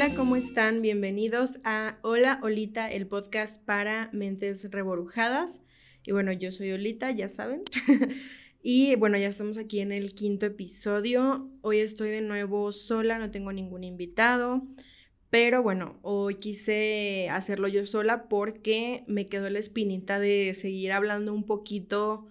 Hola, ¿cómo están? Bienvenidos a Hola Olita, el podcast para mentes reborujadas. Y bueno, yo soy Olita, ya saben. y bueno, ya estamos aquí en el quinto episodio. Hoy estoy de nuevo sola, no tengo ningún invitado. Pero bueno, hoy quise hacerlo yo sola porque me quedó la espinita de seguir hablando un poquito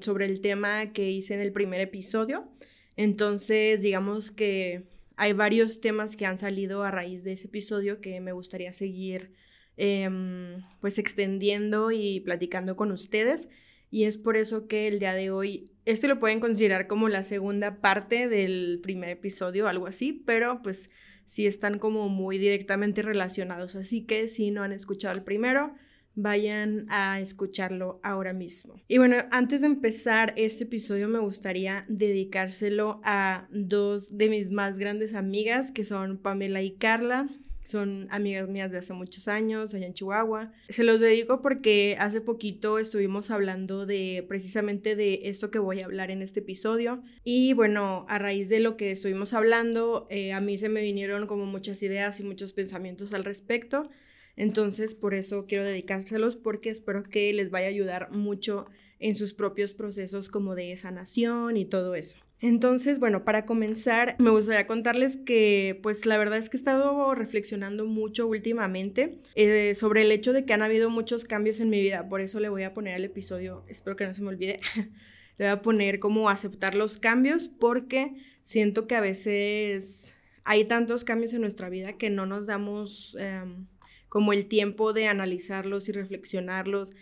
sobre el tema que hice en el primer episodio. Entonces, digamos que hay varios temas que han salido a raíz de ese episodio que me gustaría seguir em, pues extendiendo y platicando con ustedes. Y es por eso que el día de hoy, este lo pueden considerar como la segunda parte del primer episodio, algo así, pero pues sí están como muy directamente relacionados. Así que si no han escuchado el primero, vayan a escucharlo ahora mismo. Y bueno, antes de empezar este episodio me gustaría dedicárselo a dos de mis más grandes amigas, que son Pamela y Carla. Son amigas mías de hace muchos años, allá en Chihuahua. Se los dedico porque hace poquito estuvimos hablando de precisamente de esto que voy a hablar en este episodio. Y bueno, a raíz de lo que estuvimos hablando, eh, a mí se me vinieron como muchas ideas y muchos pensamientos al respecto. Entonces, por eso quiero dedicárselos porque espero que les vaya a ayudar mucho en sus propios procesos como de sanación y todo eso. Entonces, bueno, para comenzar, me gustaría contarles que, pues la verdad es que he estado reflexionando mucho últimamente eh, sobre el hecho de que han habido muchos cambios en mi vida. Por eso le voy a poner el episodio, espero que no se me olvide, le voy a poner como aceptar los cambios porque siento que a veces hay tantos cambios en nuestra vida que no nos damos... Em, como el tiempo de analizarlos y reflexionarlos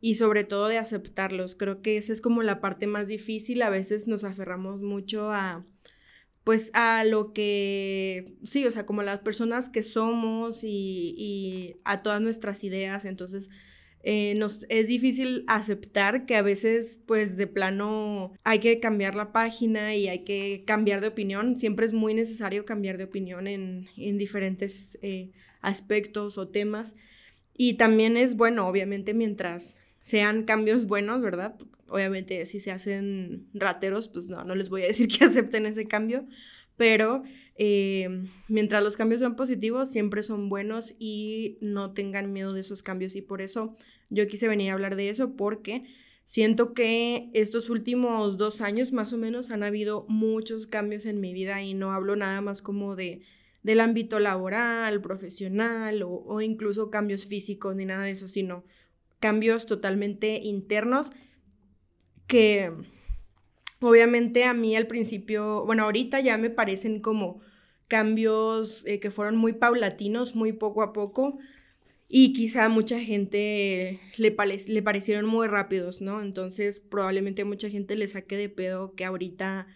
y sobre todo de aceptarlos. Creo que esa es como la parte más difícil. A veces nos aferramos mucho a, pues a lo que, sí, o sea, como las personas que somos y, y a todas nuestras ideas. Entonces, eh, nos es difícil aceptar que a veces pues de plano hay que cambiar la página y hay que cambiar de opinión. Siempre es muy necesario cambiar de opinión en, en diferentes eh, aspectos o temas. Y también es bueno, obviamente, mientras sean cambios buenos, ¿verdad? Obviamente si se hacen rateros, pues no, no les voy a decir que acepten ese cambio, pero eh, mientras los cambios sean positivos, siempre son buenos y no tengan miedo de esos cambios. Y por eso yo quise venir a hablar de eso, porque siento que estos últimos dos años más o menos han habido muchos cambios en mi vida y no hablo nada más como de del ámbito laboral, profesional o incluso cambios físicos ni nada de eso, sino cambios totalmente internos que Obviamente a mí al principio, bueno, ahorita ya me parecen como cambios eh, que fueron muy paulatinos, muy poco a poco, y quizá mucha gente le, le parecieron muy rápidos, ¿no? Entonces probablemente mucha gente le saque de pedo que ahorita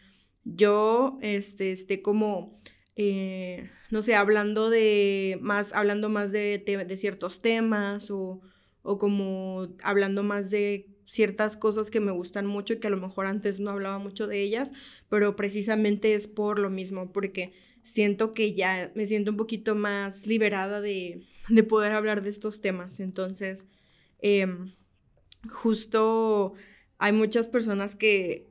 yo este, esté como, eh, no sé, hablando de más, hablando más de, de ciertos temas o, o como hablando más de ciertas cosas que me gustan mucho y que a lo mejor antes no hablaba mucho de ellas, pero precisamente es por lo mismo, porque siento que ya me siento un poquito más liberada de, poder hablar de estos temas. Entonces, em, justo hay muchas personas que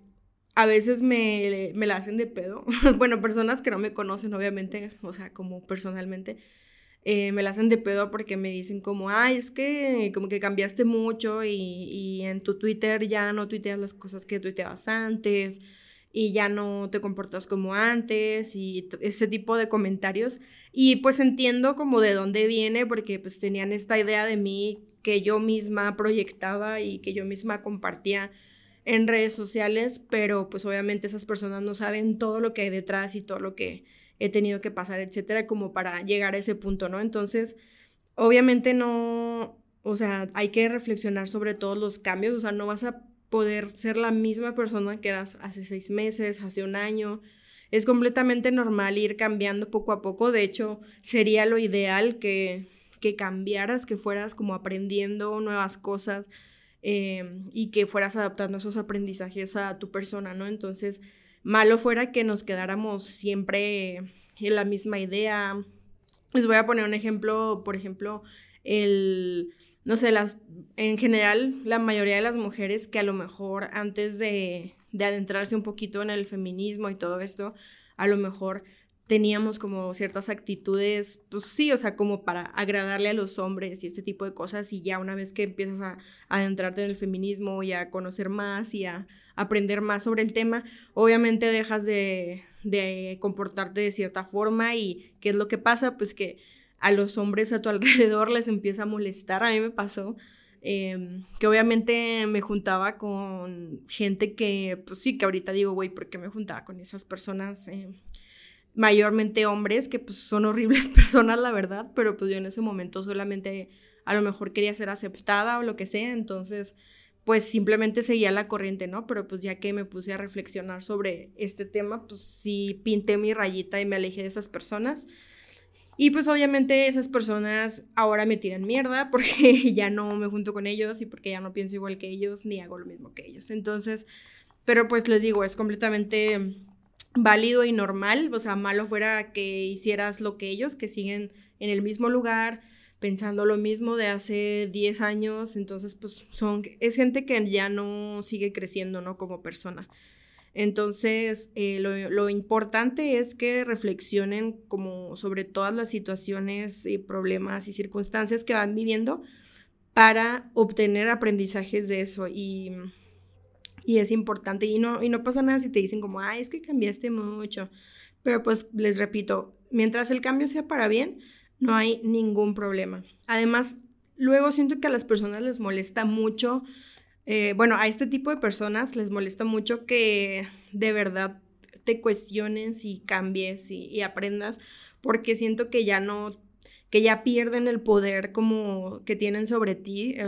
a veces me, me la hacen de pedo. bueno, personas que no me conocen, obviamente, o sea, como personalmente eh, me la hacen de pedo porque me dicen como, ay, es que como que cambiaste mucho y, y en tu Twitter ya no tuiteas las cosas que tuiteabas antes y ya no te comportas como antes y ese tipo de comentarios. Y pues entiendo como de dónde viene porque pues tenían esta idea de mí que yo misma proyectaba y que yo misma compartía en redes sociales, pero pues obviamente esas personas no saben todo lo que hay detrás y todo lo que he tenido que pasar, etcétera, como para llegar a ese punto, ¿no? Entonces, obviamente no, o sea, hay que reflexionar sobre todos los cambios, o sea, no vas a poder ser la misma persona que eras hace seis meses, hace un año. Es completamente normal ir cambiando poco a poco. De hecho, sería lo ideal que, que cambiaras, que fueras como aprendiendo nuevas cosas eh, y que fueras adaptando esos aprendizajes a tu persona, ¿no? Entonces, malo fuera que nos quedáramos siempre en la misma idea. Les voy a poner un ejemplo, por ejemplo, el, no sé, las, en general, la mayoría de las mujeres que a lo mejor antes de, de adentrarse un poquito en el feminismo y todo esto, a lo mejor teníamos como ciertas actitudes, pues sí, o sea, como para agradarle a los hombres y este tipo de cosas y ya una vez que empiezas a, adentrarte en el feminismo y a conocer más y a aprender más sobre el tema, obviamente dejas de, comportarte de cierta forma y ¿qué es lo que pasa? Pues que a los hombres a tu alrededor les empieza a molestar, a mí me pasó. Em, que obviamente me juntaba con gente que, pues sí, que ahorita digo, güey, ¿por qué me juntaba con esas personas? Eh, mayormente hombres, que pues son horribles personas, la verdad, pero pues yo en ese momento solamente a lo mejor quería ser aceptada o lo que sea, entonces pues simplemente seguía la corriente, ¿no? Pero pues ya que me puse a reflexionar sobre este tema, pues sí pinté mi rayita y me alejé de esas personas. Y pues obviamente esas personas ahora me tiran mierda porque ya no me junto con ellos y porque ya no pienso igual que ellos ni hago lo mismo que ellos. Entonces, pero pues les digo, es completamente válido y normal, o sea, malo fuera que hicieras lo que ellos, que siguen en el mismo lugar, pensando lo mismo de hace 10 años, entonces pues son, es gente que ya no sigue creciendo, ¿no? Como persona. Entonces, eh, lo, lo, importante es que reflexionen como sobre todas las situaciones y problemas y circunstancias que van viviendo para obtener aprendizajes de eso y y es importante y no, y no pasa nada si te dicen como, ay, es que cambiaste mucho. Pero pues les repito, mientras el cambio sea para bien, no hay ningún problema. Además, luego siento que a las personas les molesta mucho, eh, bueno, a este tipo de personas les molesta mucho que de verdad te cuestiones y cambies y, aprendas, porque siento que ya no, que ya pierden el poder como que tienen sobre ti. Eh,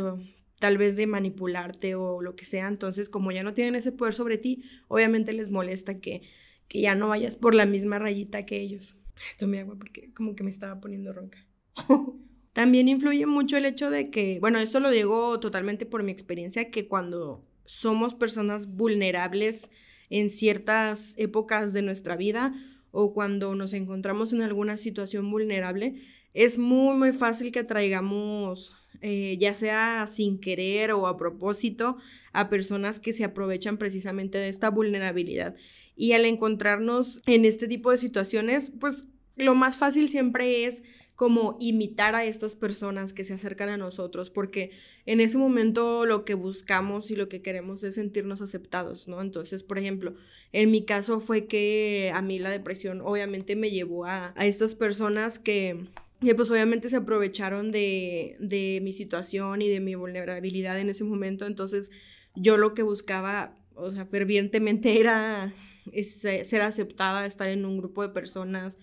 tal vez de manipularte o lo que sea. Entonces, como ya no tienen ese poder sobre ti, obviamente les molesta que, que ya no vayas por la misma rayita que ellos. Tomé agua porque como que me estaba poniendo ronca. También influye mucho el hecho de que, bueno, esto lo digo totalmente por mi experiencia, que cuando somos personas vulnerables en ciertas épocas de nuestra vida o cuando nos encontramos en alguna situación vulnerable, es muy, muy fácil que atraigamos eh, ya sea sin querer o a propósito, a personas que se aprovechan precisamente de esta vulnerabilidad. Y al encontrarnos en este tipo de situaciones, pues lo más fácil siempre es como imitar a estas personas que se acercan a nosotros, porque en ese momento lo que buscamos y lo que queremos es sentirnos aceptados, ¿no? Entonces, por ejemplo, en mi caso fue que a mí la depresión obviamente me llevó a, a estas personas que y pues obviamente se aprovecharon de, de, mi situación y de mi vulnerabilidad en ese momento. Entonces yo lo que buscaba, o sea, fervientemente era ser aceptada, estar en un grupo de personas,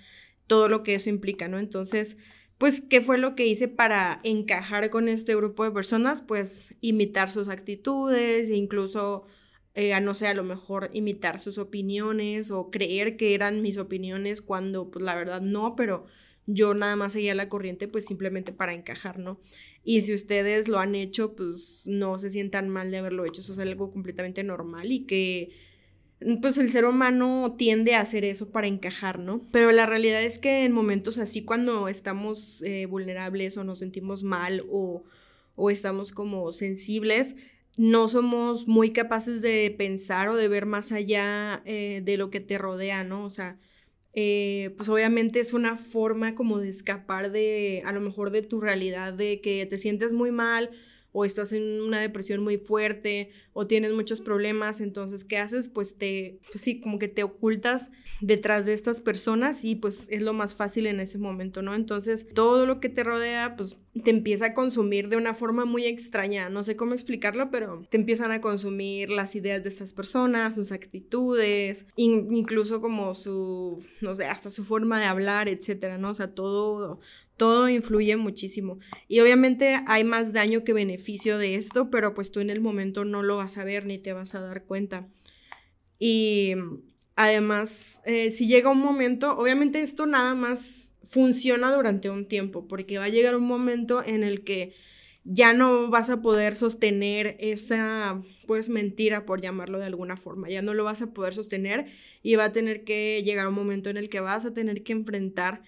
todo lo que eso implica, ¿no? Entonces, pues, ¿qué fue lo que hice para encajar con este grupo de personas? Pues imitar sus actitudes, e incluso, eh, a no sé, a lo mejor imitar sus opiniones o creer que eran mis opiniones cuando, pues, la verdad no, pero yo nada más seguía la corriente pues simplemente para encajar, ¿no? Y si ustedes lo han hecho, pues no se sientan mal de haberlo hecho, eso es algo completamente normal y que pues el ser humano tiende a hacer eso para encajar, ¿no? Pero la realidad es que en momentos así, cuando estamos eh, vulnerables o nos sentimos mal o, o estamos como sensibles, no somos muy capaces de pensar o de ver más allá eh, de lo que te rodea, ¿no? O sea, eh, pues obviamente es una forma como de escapar de, a lo mejor de tu realidad, de que te sientes muy mal o estás en una depresión muy fuerte o tienes muchos problemas, entonces, ¿qué haces? Pues te, pues sí, como que te ocultas detrás de estas personas y pues es lo más fácil en ese momento, ¿no? Entonces, todo lo que te rodea, pues te empieza a consumir de una forma muy extraña, no sé cómo explicarlo, pero te empiezan a consumir las ideas de estas personas, sus actitudes, incluso como su, no sé, hasta su forma de hablar, etcétera, ¿no? O sea, todo todo influye muchísimo. Y obviamente hay más daño que beneficio de esto, pero pues tú en el momento no lo vas a ver ni te vas a dar cuenta. Y además, eh, si llega un momento, obviamente esto nada más funciona durante un tiempo, porque va a llegar un momento en el que ya no vas a poder sostener esa, pues, mentira, por llamarlo de alguna forma, ya no lo vas a poder sostener y va a tener que llegar un momento en el que vas a tener que enfrentar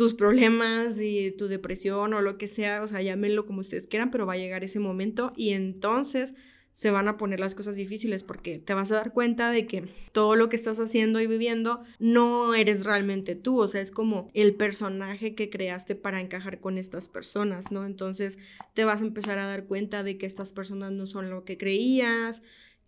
tus problemas y tu depresión o lo que sea, o sea, llámenlo como ustedes quieran, pero va a llegar ese momento y entonces se van a poner las cosas difíciles porque te vas a dar cuenta de que todo lo que estás haciendo y viviendo no eres realmente tú, o sea, es como el personaje que creaste para encajar con estas personas, ¿no? Entonces te vas a empezar a dar cuenta de que estas personas no son lo que creías,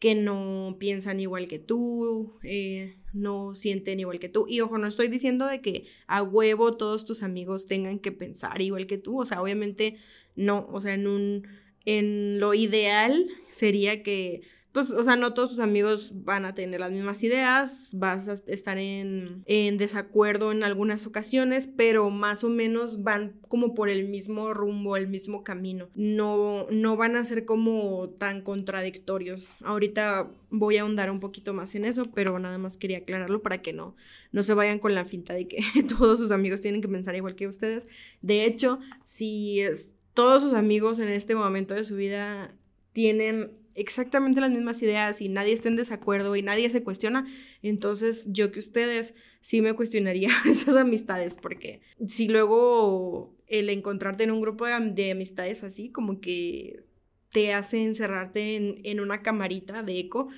que no piensan igual que tú, eh, no sienten igual que tú. Y ojo, no estoy diciendo de que a huevo todos tus amigos tengan que pensar igual que tú, o sea, obviamente no, o sea, en un, en lo ideal sería que pues, o sea, no todos tus amigos van a tener las mismas ideas, vas a estar en, desacuerdo en algunas ocasiones, pero más o menos van como por el mismo rumbo, el mismo camino. No, no van a ser como tan contradictorios. Ahorita voy a ahondar un poquito más en eso, pero nada más quería aclararlo para que no, no se vayan con la finta de que todos sus amigos tienen que pensar igual que ustedes. De hecho, si todos sus amigos en este momento de su vida tienen exactamente las mismas ideas y nadie está en desacuerdo y nadie se cuestiona, entonces yo que ustedes sí me cuestionaría esas amistades, porque si luego el encontrarte en un grupo de, amistades así, como que te hace encerrarte en, en una camarita de eco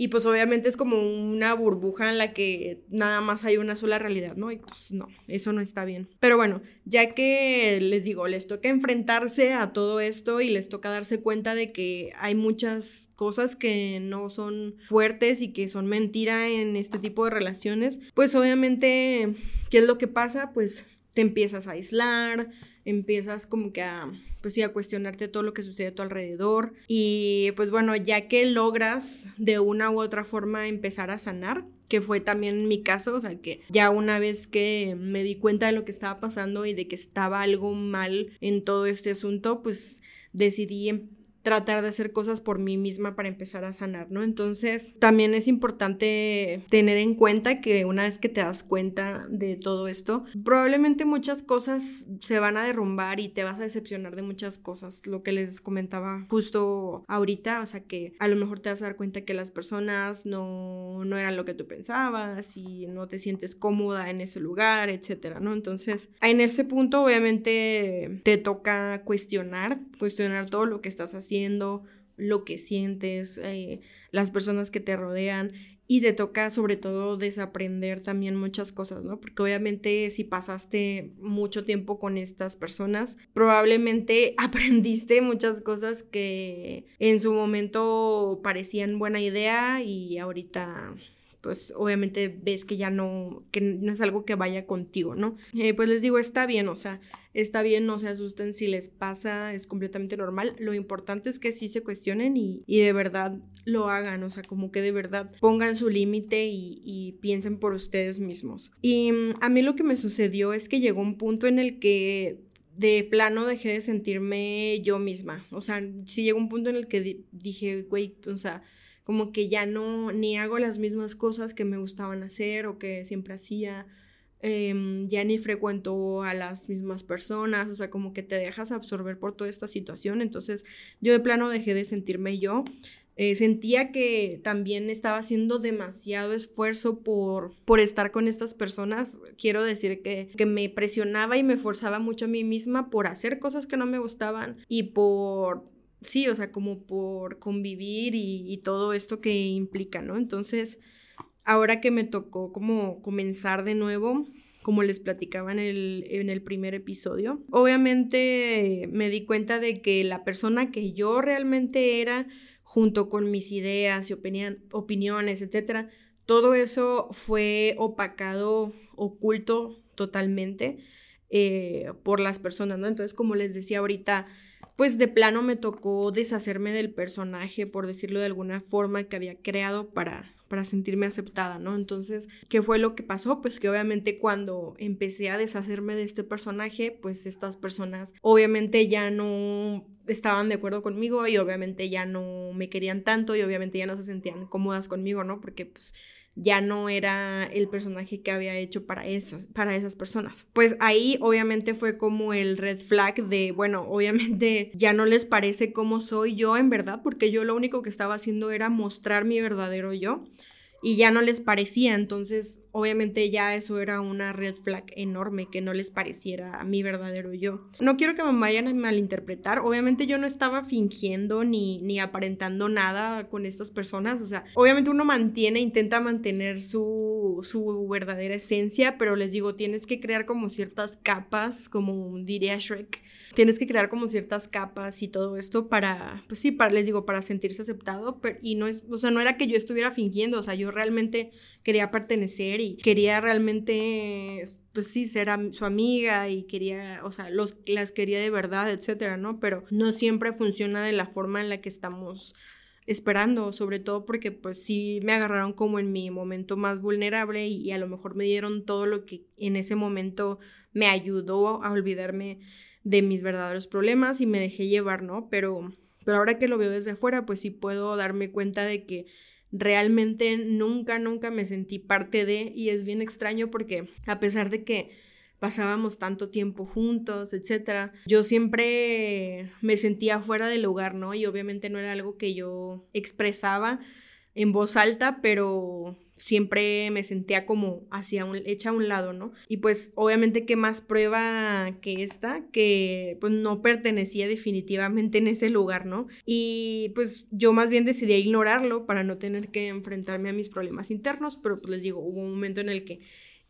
y pues obviamente es como una burbuja en la que nada más hay una sola realidad, ¿no? Y pues no, eso no está bien. Pero bueno, ya que les digo, les toca enfrentarse a todo esto y les toca darse cuenta de que hay muchas cosas que no son fuertes y que son mentira en este tipo de relaciones, pues obviamente, ¿qué es lo que pasa? Pues te empiezas a aislar, empiezas como que a, pues sí, a cuestionarte todo lo que sucede a tu alrededor. Y pues bueno, ya que logras de una u otra forma empezar a sanar, que fue también mi caso, o sea que ya una vez que me di cuenta de lo que estaba pasando y de que estaba algo mal en todo este asunto, pues decidí em, tratar de hacer cosas por mí misma para empezar a sanar, ¿no? Entonces, también es importante tener en cuenta que una vez que te das cuenta de todo esto, probablemente muchas cosas se van a derrumbar y te vas a decepcionar de muchas cosas, lo que les comentaba justo ahorita, o sea que a lo mejor te vas a dar cuenta que las personas no, no eran lo que tú pensabas y no te sientes cómoda en ese lugar, etcétera, ¿no? Entonces, en ese punto obviamente te toca cuestionar, cuestionar todo lo que estás haciendo lo que sientes, eh, las personas que te rodean y te toca sobre todo desaprender también muchas cosas, ¿no? Porque obviamente si pasaste mucho tiempo con estas personas, probablemente aprendiste muchas cosas que en su momento parecían buena idea y ahorita pues obviamente ves que ya no, que no es algo que vaya contigo, ¿no? Eh, pues les digo, está bien, o sea, está bien, no se asusten si les pasa, es completamente normal. Lo importante es que sí se cuestionen y, de verdad lo hagan, o sea, como que de verdad pongan su límite y, y, piensen por ustedes mismos. Y mm, a mí lo que me sucedió es que llegó un punto en el que de plano dejé de sentirme yo misma. O sea, sí llegó un punto en el que dije, güey, o sea, como que ya no, ni hago las mismas cosas que me gustaban hacer o que siempre hacía, em, ya ni frecuento a las mismas personas, o sea, como que te dejas absorber por toda esta situación, entonces yo de plano dejé de sentirme yo. Eh, sentía que también estaba haciendo demasiado esfuerzo por, por estar con estas personas. Quiero decir que, que me presionaba y me forzaba mucho a mí misma por hacer cosas que no me gustaban y por sí, o sea, como por convivir y, todo esto que implica, ¿no? Entonces, ahora que me tocó como comenzar de nuevo, como les platicaba en el, en el primer episodio, obviamente me di cuenta de que la persona que yo realmente era, junto con mis ideas y opiniones, etcétera, todo eso fue opacado, oculto totalmente eh, por las personas, ¿no? Entonces, como les decía ahorita, pues de plano me tocó deshacerme del personaje, por decirlo de alguna forma, que había creado para, para sentirme aceptada, ¿no? Entonces, ¿qué fue lo que pasó? Pues que obviamente cuando empecé a deshacerme de este personaje, pues estas personas obviamente ya no estaban de acuerdo conmigo y obviamente ya no me querían tanto y obviamente ya no se sentían cómodas conmigo, ¿no? Porque pues ya no era el personaje que había hecho para esas, para esas personas. Pues ahí obviamente fue como el red flag de, bueno, obviamente ya no les parece cómo soy yo en verdad, porque yo lo único que estaba haciendo era mostrar mi verdadero yo. Y ya no les parecía, entonces obviamente ya eso era una red flag enorme que no les pareciera a mi verdadero yo. No quiero que me vayan a malinterpretar, obviamente yo no estaba fingiendo ni, ni aparentando nada con estas personas, o sea, obviamente uno mantiene, intenta mantener su, su verdadera esencia, pero les digo, tienes que crear como ciertas capas, como diría Shrek, tienes que crear como ciertas capas y todo esto para, pues sí, les digo, para sentirse aceptado, pero, y no es, o sea, no era que yo estuviera fingiendo, o sea, yo realmente quería pertenecer y quería realmente, pues sí, ser su amiga y quería, o sea, los, las quería de verdad, etcétera, ¿no? Pero no siempre funciona de la forma en la que estamos esperando, sobre todo porque pues sí me agarraron como en mi momento más vulnerable y, a lo mejor me dieron todo lo que en ese momento me ayudó a olvidarme de mis verdaderos problemas y me dejé llevar, ¿no? Pero, pero ahora que lo veo desde afuera, pues sí puedo darme cuenta de que realmente nunca, nunca me sentí parte de y es bien extraño porque a pesar de que pasábamos tanto tiempo juntos, etcétera, yo siempre me sentía fuera del lugar, ¿no? Y obviamente no era algo que yo expresaba en voz alta, pero siempre me sentía como hacia un, hecha a un lado, ¿no? Y pues obviamente qué más prueba que esta, que pues no pertenecía definitivamente en ese lugar, ¿no? Y pues yo más bien decidí ignorarlo para no tener que enfrentarme a mis problemas internos, pero pues les digo, hubo un momento en el que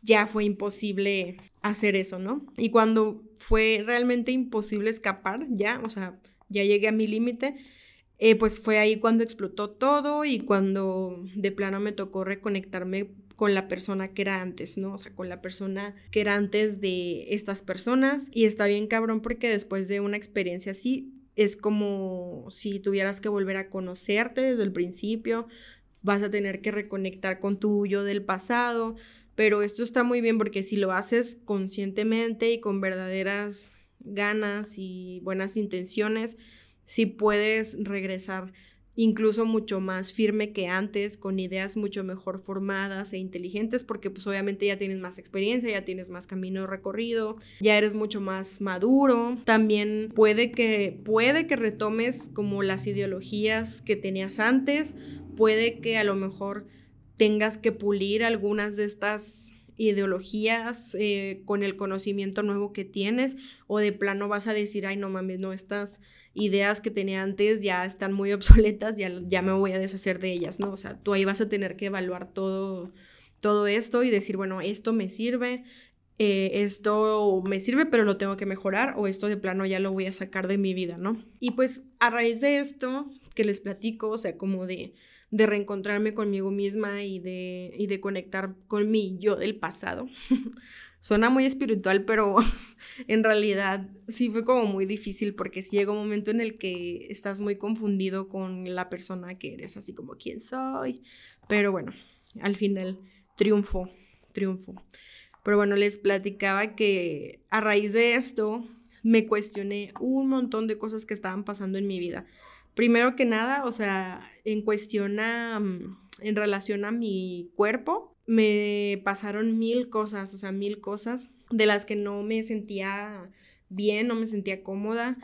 ya fue imposible hacer eso, ¿no? Y cuando fue realmente imposible escapar, ya, o sea, ya llegué a mi límite, eh, pues fue ahí cuando explotó todo y cuando de plano me tocó reconectarme con la persona que era antes, ¿no? O sea, con la persona que era antes de estas personas. Y está bien cabrón porque después de una experiencia así, es como si tuvieras que volver a conocerte desde el principio, vas a tener que reconectar con tu yo del pasado, pero esto está muy bien porque si lo haces conscientemente y con verdaderas ganas y buenas intenciones, si puedes regresar incluso mucho más firme que antes, con ideas mucho mejor formadas e inteligentes, porque pues obviamente ya tienes más experiencia, ya tienes más camino recorrido, ya eres mucho más maduro. También puede que puede que retomes como las ideologías que tenías antes, puede que a lo mejor tengas que pulir algunas de estas ideologías eh, con el conocimiento nuevo que tienes o de plano vas a decir, ay no mames, no, estas ideas que tenía antes ya están muy obsoletas, ya, ya me voy a deshacer de ellas, ¿no? O sea, tú ahí vas a tener que evaluar todo, todo esto y decir, bueno, esto me sirve, eh, esto me sirve, pero lo tengo que mejorar, o esto de plano ya lo voy a sacar de mi vida, ¿no? Y pues a raíz de esto que les platico, o sea, como de, de reencontrarme conmigo misma y de, y de conectar con mi yo del pasado. Suena muy espiritual, pero en realidad sí fue como muy difícil porque sí llega un momento en el que estás muy confundido con la persona que eres, así como quién soy. Pero bueno, al final triunfo, triunfo. Pero bueno, les platicaba que a raíz de esto me cuestioné un montón de cosas que estaban pasando en mi vida. Primero que nada, o sea, en cuestión a, mm, en relación a mi cuerpo, me pasaron mil cosas, o sea, mil cosas de las que no me sentía bien, no me sentía cómoda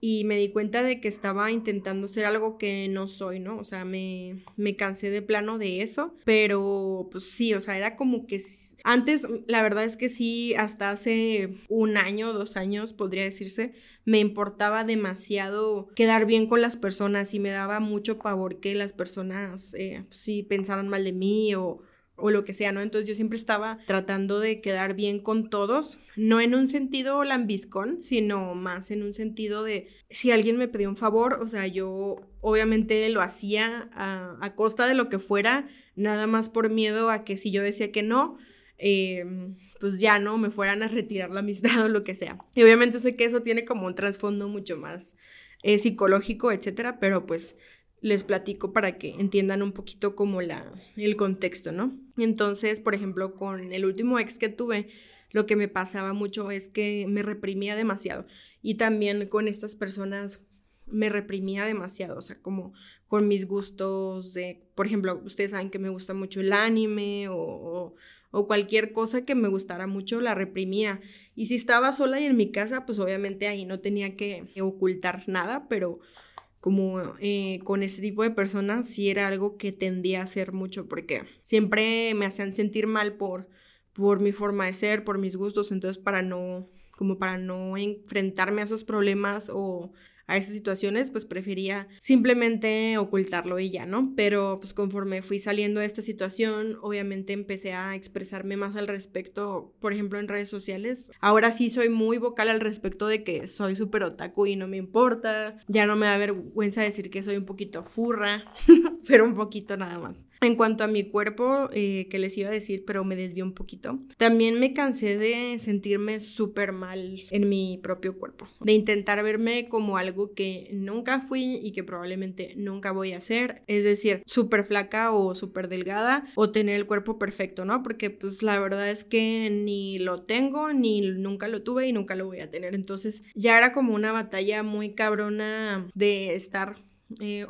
y me di cuenta de que estaba intentando ser algo que no soy, ¿no? O sea, me, me cansé de plano de eso, pero pues sí, o sea, era como que antes, la verdad es que sí, hasta hace un año, dos años, podría decirse, me importaba demasiado quedar bien con las personas y me daba mucho pavor que las personas eh, sí pensaran mal de mí o o lo que sea, ¿no? Entonces yo siempre estaba tratando de quedar bien con todos, no en un sentido lambiscón, sino más en un sentido de si alguien me pedía un favor, o sea, yo obviamente lo hacía a, costa de lo que fuera, nada más por miedo a que si yo decía que no, em, pues ya no me fueran a retirar la amistad o lo que sea. Y obviamente sé que eso tiene como un trasfondo mucho más eh, psicológico, etcétera, pero pues les platico para que entiendan un poquito como la, el contexto, ¿no? Entonces, por ejemplo, con el último ex que tuve, lo que me pasaba mucho es que me reprimía demasiado y también con estas personas me reprimía demasiado, o sea, como con mis gustos de, por ejemplo, ustedes saben que me gusta mucho el anime o, o, cualquier cosa que me gustara mucho, la reprimía. Y si estaba sola y en mi casa, pues obviamente ahí no tenía que ocultar nada, pero como eh, con ese tipo de personas sí era algo que tendía a hacer mucho porque siempre me hacían sentir mal por, por mi forma de ser, por mis gustos, entonces para no, como para no enfrentarme a esos problemas o a esas situaciones, pues prefería simplemente ocultarlo y ya, ¿no? Pero pues conforme fui saliendo de esta situación, obviamente empecé a expresarme más al respecto, por ejemplo, en redes sociales. Ahora sí soy muy vocal al respecto de que soy súper otaku y no me importa. Ya no me da vergüenza decir que soy un poquito furra, pero un poquito nada más. En cuanto a mi cuerpo, eh, que les iba a decir, pero me desvió un poquito. También me cansé de sentirme súper mal en mi propio cuerpo, de intentar verme como algo que nunca fui y que probablemente nunca voy a hacer, es decir, súper flaca o súper delgada o tener el cuerpo perfecto, ¿no? Porque pues la verdad es que ni lo tengo, ni nunca lo tuve y nunca lo voy a tener. Entonces ya era como una batalla muy cabrona de estar eh,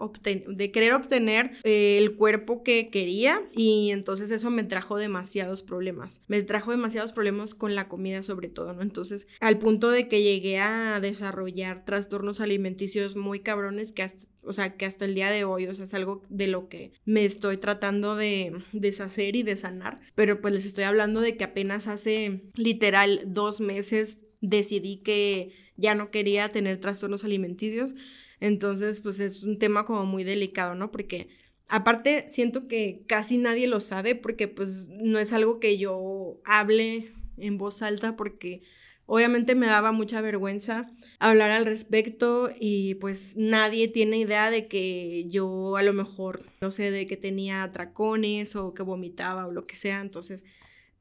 de querer obtener eh, el cuerpo que quería y entonces eso me trajo demasiados problemas. Me trajo demasiados problemas con la comida sobre todo, ¿no? Entonces al punto de que llegué a desarrollar trastornos alimenticios muy cabrones que hasta, o sea, que hasta el día de hoy, o sea, es algo de lo que me estoy tratando de deshacer y de sanar, pero pues les estoy hablando de que apenas hace literal dos meses decidí que ya no quería tener trastornos alimenticios entonces, pues es un tema como muy delicado, ¿no? Porque aparte siento que casi nadie lo sabe porque pues no es algo que yo hable en voz alta porque obviamente me daba mucha vergüenza hablar al respecto y pues nadie tiene idea de que yo a lo mejor, no sé, de que tenía atracones o que vomitaba o lo que sea, entonces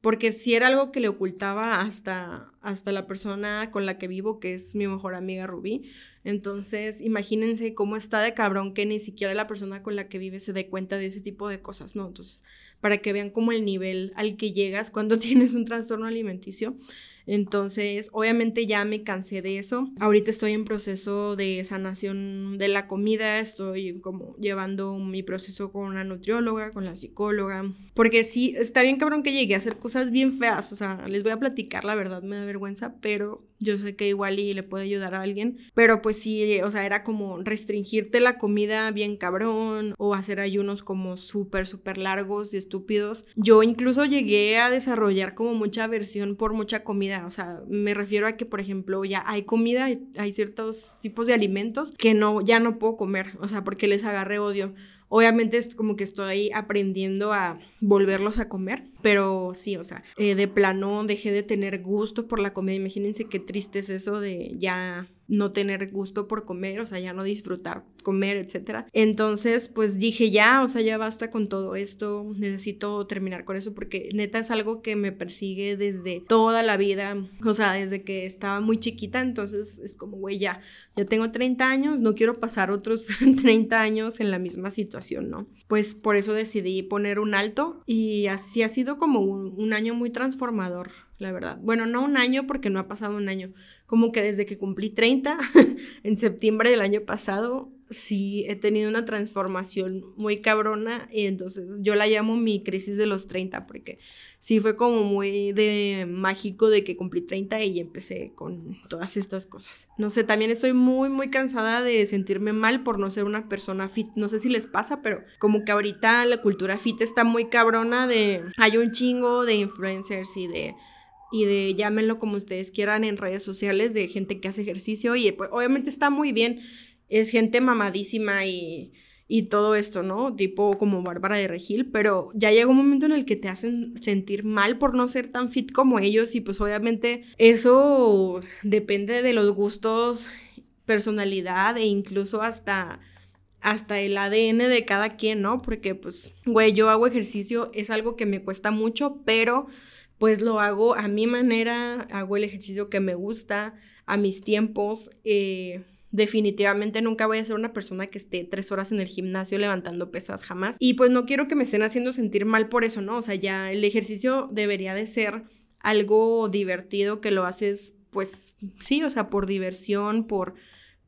porque si era algo que le ocultaba hasta, hasta la persona con la que vivo, que es mi mejor amiga Rubí. Entonces, imagínense cómo está de cabrón que ni siquiera la persona con la que vive se dé cuenta de ese tipo de cosas, ¿no? Entonces, para que vean cómo el nivel al que llegas cuando tienes un trastorno alimenticio. Entonces, obviamente ya me cansé de eso. Ahorita estoy en proceso de sanación de la comida, estoy como llevando mi proceso con una nutrióloga, con la psicóloga, porque sí, está bien cabrón que llegué a hacer cosas bien feas, o sea, les voy a platicar, la verdad me da vergüenza, pero yo sé que igual y le puede ayudar a alguien, pero pues sí, o sea, era como restringirte la comida bien cabrón o hacer ayunos como súper, súper largos y estúpidos. Yo incluso llegué a desarrollar como mucha aversión por mucha comida, o sea, me refiero a que, por ejemplo, ya hay comida, hay ciertos tipos de alimentos que no, ya no puedo comer, o sea, porque les agarré odio. Obviamente es como que estoy aprendiendo a volverlos a comer, pero sí, o sea, eh, de plano dejé de tener gusto por la comida. Imagínense qué triste es eso de ya no tener gusto por comer, o sea, ya no disfrutar comer, etcétera. Entonces, pues dije, ya, o sea, ya basta con todo esto, necesito terminar con eso porque neta es algo que me persigue desde toda la vida, o sea, desde que estaba muy chiquita, entonces es como, güey, ya, ya tengo 30 años, no quiero pasar otros 30 años en la misma situación, ¿no? Pues por eso decidí poner un alto y así ha sido como un, año muy transformador, la verdad. Bueno, no un año porque no ha pasado un año, como que desde que cumplí 30, en septiembre del año pasado, sí he tenido una transformación muy cabrona y entonces yo la llamo mi crisis de los 30 porque sí fue como muy de mágico de que cumplí 30 y empecé con todas estas cosas. No sé, también estoy muy muy cansada de sentirme mal por no ser una persona fit. No sé si les pasa, pero como que ahorita la cultura fit está muy cabrona de hay un chingo de influencers y de y de llámenlo como ustedes quieran en redes sociales de gente que hace ejercicio y pues obviamente está muy bien, es gente mamadísima y, y todo esto, ¿no? Tipo como Bárbara de Regil, pero ya llega un momento en el que te hacen sentir mal por no ser tan fit como ellos y pues obviamente eso depende de los gustos, personalidad e incluso hasta hasta el ADN de cada quien, ¿no? Porque pues, güey, yo hago ejercicio, es algo que me cuesta mucho, pero pues lo hago a mi manera, hago el ejercicio que me gusta, a mis tiempos. Eh, definitivamente nunca voy a ser una persona que esté tres horas en el gimnasio levantando pesas jamás. Y pues no quiero que me estén haciendo sentir mal por eso, ¿no? O sea, ya el ejercicio debería de ser algo divertido que lo haces, pues sí, o sea, por diversión, por,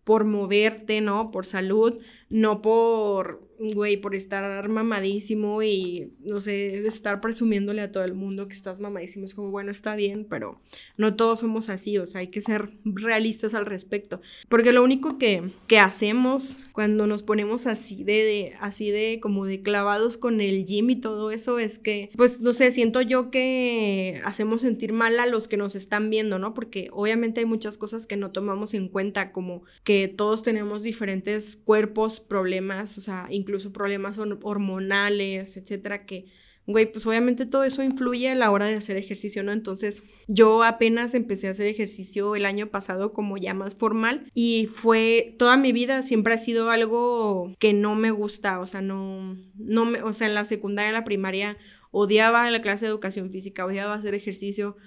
por moverte, ¿no? Por salud, no por güey, por estar mamadísimo y, no sé, estar presumiéndole a todo el mundo que estás mamadísimo. Es como, bueno, está bien, pero no todos somos así, o sea, hay que ser realistas al respecto. Porque lo único que, que hacemos cuando nos ponemos así de, de, así de, como de clavados con el gym y todo eso, es que, pues, no sé, siento yo que hacemos sentir mal a los que nos están viendo, ¿no? Porque obviamente hay muchas cosas que no tomamos en cuenta, como que todos tenemos diferentes cuerpos, problemas, o sea, incluso problemas hormonales, etcétera, que, güey, pues obviamente todo eso influye a la hora de hacer ejercicio, ¿no? Entonces, yo apenas empecé a hacer ejercicio el año pasado como ya más formal y fue toda mi vida siempre ha sido algo que no me gusta, o sea, no, no me, o sea, en la secundaria, en la primaria, odiaba la clase de educación física, odiaba hacer ejercicio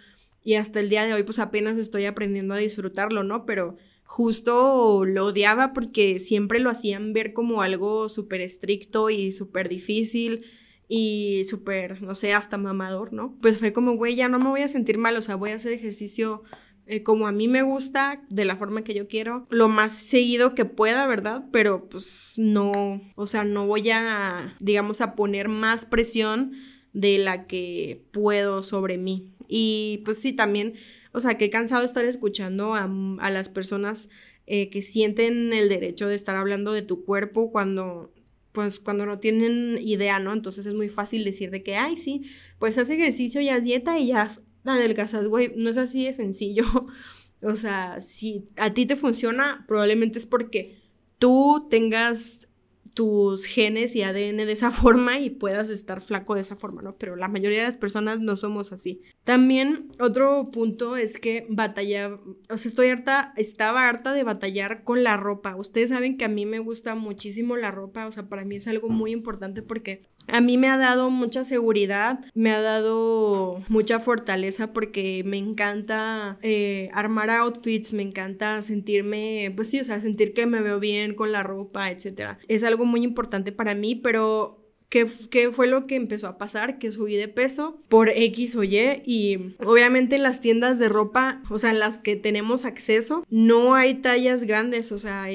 y hasta el día de hoy pues apenas estoy aprendiendo a disfrutarlo, ¿no? Pero justo lo odiaba porque siempre lo hacían ver como algo súper estricto y súper difícil y súper, no sé, hasta mamador, ¿no? Pues fue como, güey, ya no me voy a sentir mal, o sea, voy a hacer ejercicio eh, como a mí me gusta, de la forma que yo quiero, lo más seguido que pueda, ¿verdad? Pero pues no, o sea, no voy a, digamos, a poner más presión de la que puedo sobre mí. Y pues sí, también o sea, qué cansado estar escuchando a, a las personas eh, que sienten el derecho de estar hablando de tu cuerpo cuando pues cuando no tienen idea, ¿no? Entonces es muy fácil decir de que, ay, sí, pues haz ejercicio y haz dieta y ya adelgazas, güey, no es así de sencillo. o sea, si a ti te funciona, probablemente es porque tú tengas tus genes y ADN de esa forma y puedas estar flaco de esa forma, ¿no? Pero la mayoría de las personas no somos así. También otro punto es que batalla, o sea, estoy harta, estaba harta de batallar con la ropa. Ustedes saben que a mí me gusta muchísimo la ropa, o sea, para mí es algo muy importante porque a mí me ha dado mucha seguridad, me ha dado mucha fortaleza porque me encanta eh, armar outfits, me encanta sentirme, pues sí, o sea, sentir que me veo bien con la ropa, etc. Es algo muy importante para mí, pero ¿Qué, ¿Qué, fue lo que empezó a pasar? Que subí de peso por X o Y y obviamente en las tiendas de ropa, o sea, en las que tenemos acceso, no hay tallas grandes, o sea,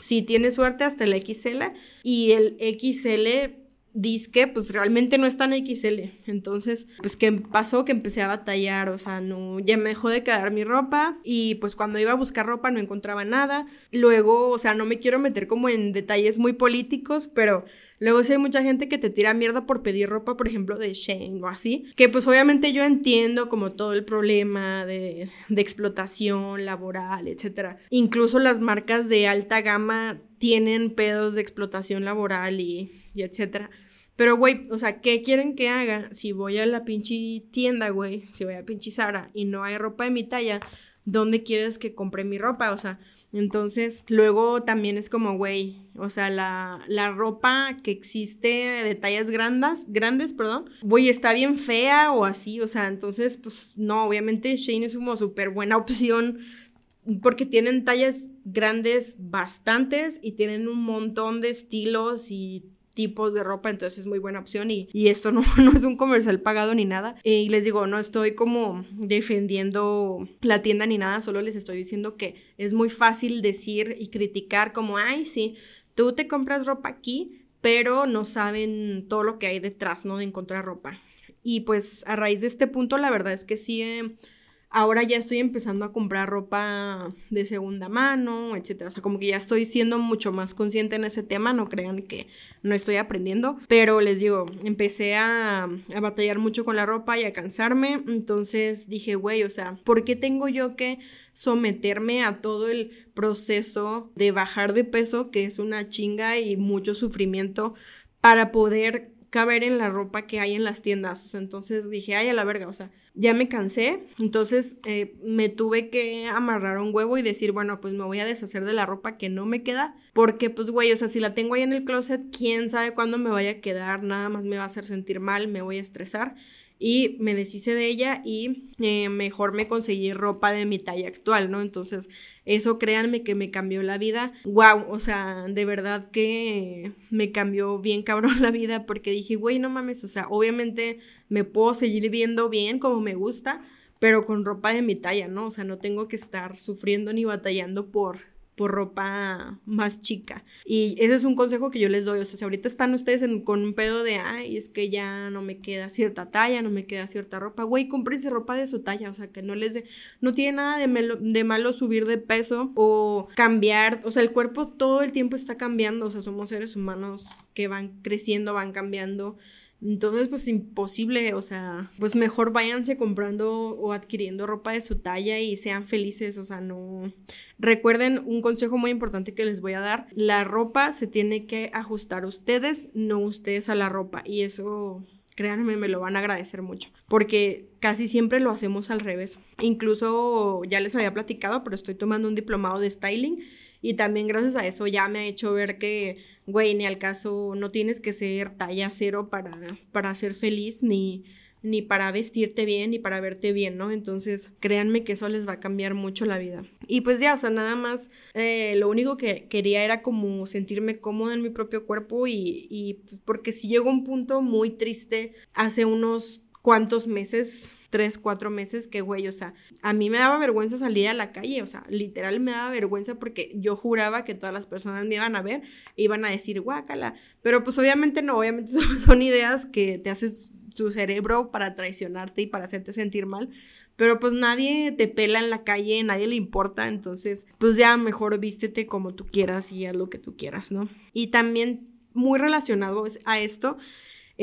si tienes suerte hasta el XL y el XL disque, pues realmente no es tan XL. Entonces, pues, ¿qué pasó? Que empecé a batallar, o sea, no, ya me dejó de quedar mi ropa y pues cuando iba a buscar ropa no encontraba nada. Luego, o sea, no me quiero meter como en detalles muy políticos, pero luego sí hay mucha gente que te tira mierda por pedir ropa, por ejemplo, de Shane o así, que pues obviamente yo entiendo como todo el problema de, de explotación laboral, etcétera. Incluso las marcas de alta gama tienen pedos de explotación laboral y y etcétera. Pero, güey, o sea, ¿qué quieren que haga si voy a la pinche tienda, güey? Si voy a pinche Sara y no hay ropa de mi talla, ¿dónde quieres que compre mi ropa? O sea, entonces, luego también es como, güey, o sea, la, la, ropa que existe de tallas grandes, grandes, perdón, güey, está bien fea o así, o sea, entonces, pues no, obviamente Shane es como súper buena opción porque tienen tallas grandes bastantes y tienen un montón de estilos y tipos de ropa, entonces es muy buena opción y, esto no, no, es un comercial pagado ni nada. y les digo, no estoy como defendiendo la tienda ni nada, solo les estoy diciendo que es muy fácil decir y criticar como, ay, sí, tú te compras ropa aquí, pero no saben todo lo que hay detrás, ¿no? De encontrar ropa. Y pues a raíz de este punto, la verdad es que sí... Ahora ya estoy empezando a comprar ropa de segunda mano, etcétera. O sea, como que ya estoy siendo mucho más consciente en ese tema. No crean que no estoy aprendiendo. Pero les digo, empecé a, a batallar mucho con la ropa y a cansarme. Entonces dije, güey, o sea, ¿por qué tengo yo que someterme a todo el proceso de bajar de peso, que es una chinga y mucho sufrimiento, para poder caber en la ropa que hay en las tiendas. O sea, entonces dije, ay, a la verga, o sea, ya me cansé. Entonces eh, me tuve que amarrar un huevo y decir, bueno, pues me voy a deshacer de la ropa que no me queda. Porque, pues, güey, o sea, si la tengo ahí en el closet, quién sabe cuándo me vaya a quedar. Nada más me va a hacer sentir mal, me voy a estresar y me deshice de ella y eh, mejor me conseguí ropa de mi talla actual, ¿no? Entonces, eso créanme que me cambió la vida. Wow, o sea, de verdad que me cambió bien cabrón la vida porque dije, güey, no mames, o sea, obviamente me puedo seguir viendo bien como me gusta, pero con ropa de mi talla, ¿no? O sea, no tengo que estar sufriendo ni batallando por por ropa más chica. Y ese es un consejo que yo les doy. O sea, si ahorita están ustedes con un pedo de, ay, es que ya no me queda cierta talla, no me queda cierta ropa, güey, cómprense ropa de su talla. O sea, que no les de, no tiene nada de, de malo subir de peso o cambiar. O sea, el cuerpo todo el tiempo está cambiando. O sea, somos seres humanos que van creciendo, van cambiando. Entonces, pues imposible, o sea, pues mejor váyanse comprando o adquiriendo ropa de su talla y sean felices, o sea, no. Recuerden un consejo muy importante que les voy a dar, la ropa se tiene que ajustar ustedes, no ustedes a la ropa y eso créanme, me lo van a agradecer mucho, porque casi siempre lo hacemos al revés. Incluso ya les había platicado, pero estoy tomando un diplomado de styling y también gracias a eso ya me ha hecho ver que, güey, ni al caso no tienes que ser talla cero para, para ser feliz, ni, ni para vestirte bien, ni para verte bien, ¿no? Entonces, créanme que eso les va a cambiar mucho la vida. Y pues ya, o sea, nada más, eh, lo único que quería era como sentirme cómoda en mi propio cuerpo y, y porque si llegó un punto muy triste hace unos cuantos meses, tres, cuatro meses, que güey, o sea, a mí me daba vergüenza salir a la calle, o sea, literal me daba vergüenza porque yo juraba que todas las personas me iban a ver e iban a decir, guácala, pero pues obviamente no, obviamente son, ideas que te haces tu cerebro para traicionarte y para hacerte sentir mal, pero pues nadie te pela en la calle, nadie le importa, entonces pues ya mejor vístete como tú quieras y haz lo que tú quieras, ¿no? Y también muy relacionado a esto,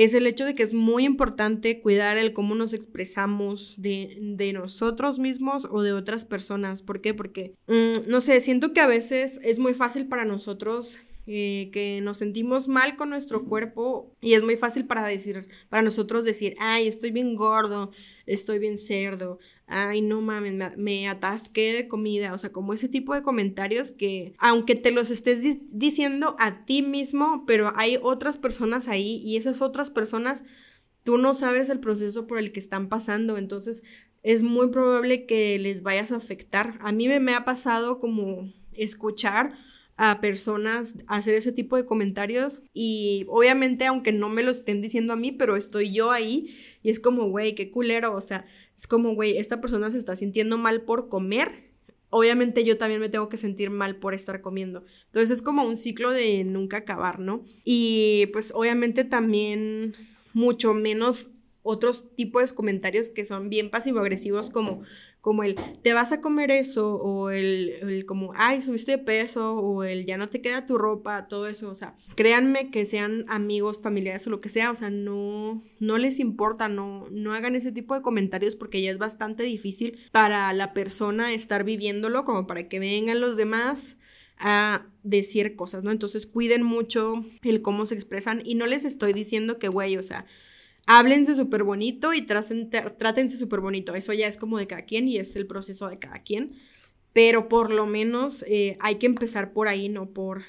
es el hecho de que es muy importante cuidar el cómo nos expresamos de, nosotros mismos o de otras personas. ¿Por qué? Porque, mm, no sé, siento que a veces es muy fácil para nosotros eh, que nos sentimos mal con nuestro cuerpo y es muy fácil para decir, para nosotros decir, ay, estoy bien gordo, estoy bien cerdo, ay, no mames, me, atasqué de comida, o sea, como ese tipo de comentarios que, aunque te los estés diciendo a ti mismo, pero hay otras personas ahí y esas otras personas, tú no sabes el proceso por el que están pasando, entonces es muy probable que les vayas a afectar. A mí me, me ha pasado como escuchar a personas hacer ese tipo de comentarios y obviamente aunque no me lo estén diciendo a mí, pero estoy yo ahí y es como, güey, qué culero, o sea, es como, güey, esta persona se está sintiendo mal por comer, obviamente yo también me tengo que sentir mal por estar comiendo. Entonces es como un ciclo de nunca acabar, ¿no? Y pues obviamente también mucho menos otros tipos de comentarios que son bien pasivo-agresivos como como el te vas a comer eso o el, como ay subiste de peso o el ya no te queda tu ropa, todo eso, o sea, créanme que sean amigos, familiares o lo que sea, o sea, no no les importa, no no hagan ese tipo de comentarios porque ya es bastante difícil para la persona estar viviéndolo como para que vengan los demás a decir cosas, ¿no? Entonces cuiden mucho el cómo se expresan y no les estoy diciendo que güey, o sea, háblense súper bonito y trátense súper bonito. Eso ya es como de cada quien y es el proceso de cada quien. Pero por lo menos eh, hay que empezar por ahí, no por,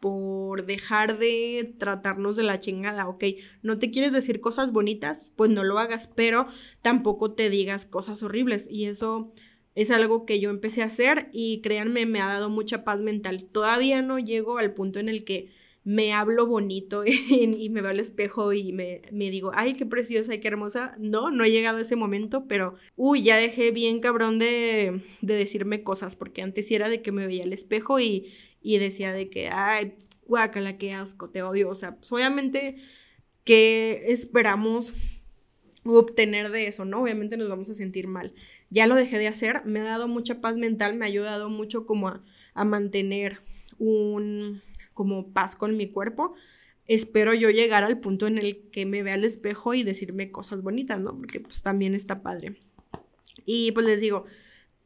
por dejar de tratarnos de la chingada, ¿ok? No te quieres decir cosas bonitas, pues no lo hagas, pero tampoco te digas cosas horribles. Y eso es algo que yo empecé a hacer y créanme, me ha dado mucha paz mental. Todavía no llego al punto en el que me hablo bonito y, me veo al espejo y me, digo, ay, qué preciosa y qué hermosa. No, no he llegado a ese momento, pero, uy, ya dejé bien cabrón de, decirme cosas, porque antes era de que me veía al espejo y, decía de que, ay, guácala, qué asco, te odio. O sea, pues obviamente, ¿qué esperamos obtener de eso, no? Obviamente nos vamos a sentir mal. Ya lo dejé de hacer, me ha dado mucha paz mental, me ha ayudado mucho como a, a mantener un como paz con mi cuerpo, espero yo llegar al punto en el que me vea al espejo y decirme cosas bonitas, ¿no? Porque pues también está padre. Y pues les digo,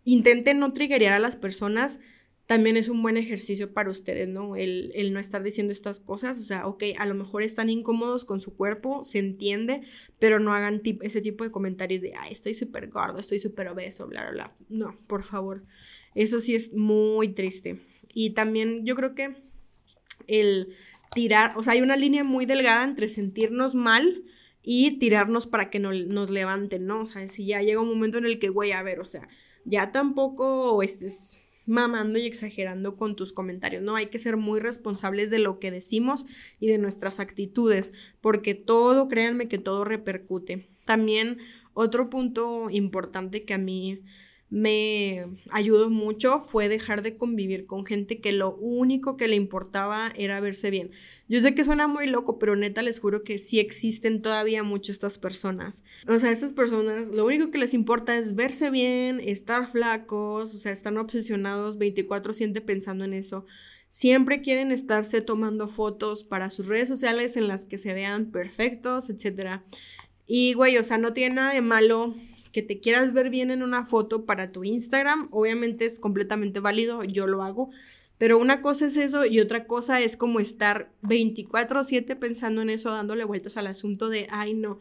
intenten no triggerear a las personas, también es un buen ejercicio para ustedes, ¿no? El, el, no estar diciendo estas cosas, o sea, ok, a lo mejor están incómodos con su cuerpo, se entiende, pero no hagan ese tipo de comentarios de, ay, estoy súper gordo, estoy súper obeso, bla, bla, bla. No, por favor, eso sí es muy triste. Y también yo creo que el tirar, o sea, hay una línea muy delgada entre sentirnos mal y tirarnos para que no, nos levanten, ¿no? O sea, si ya llega un momento en el que, güey, a ver, o sea, ya tampoco estés mamando y exagerando con tus comentarios, ¿no? Hay que ser muy responsables de lo que decimos y de nuestras actitudes, porque todo, créanme que todo repercute. También otro punto importante que a mí me ayudó mucho fue dejar de convivir con gente que lo único que le importaba era verse bien. Yo sé que suena muy loco, pero neta les juro que sí existen todavía mucho estas personas. O sea, estas personas lo único que les importa es verse bien, estar flacos, o sea, están obsesionados 24/7 pensando en eso. Siempre quieren estarse tomando fotos para sus redes sociales en las que se vean perfectos, etc. Y, güey, o sea, no tiene nada de malo que te quieras ver bien en una foto para tu Instagram, obviamente es completamente válido, yo lo hago, pero una cosa es eso y otra cosa es como estar 24/7 pensando en eso, dándole vueltas al asunto de, ay no,